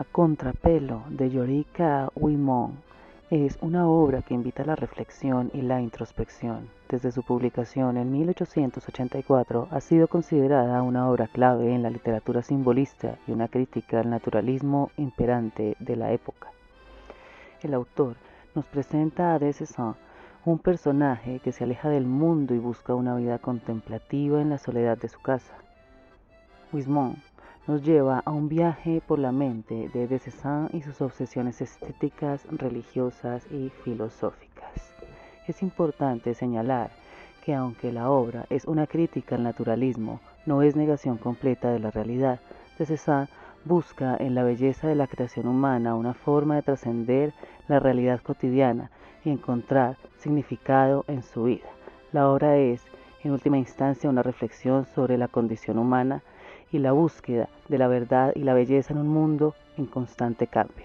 A contrapelo de Yorika Wimon es una obra que invita a la reflexión y la introspección. Desde su publicación en 1884 ha sido considerada una obra clave en la literatura simbolista y una crítica al naturalismo imperante de la época. El autor nos presenta a de un personaje que se aleja del mundo y busca una vida contemplativa en la soledad de su casa. Wismont nos lleva a un viaje por la mente de de y sus obsesiones estéticas, religiosas y filosóficas. Es importante señalar que aunque la obra es una crítica al naturalismo, no es negación completa de la realidad. De busca en la belleza de la creación humana una forma de trascender la realidad cotidiana y encontrar significado en su vida. La obra es, en última instancia, una reflexión sobre la condición humana y la búsqueda de la verdad y la belleza en un mundo en constante cambio.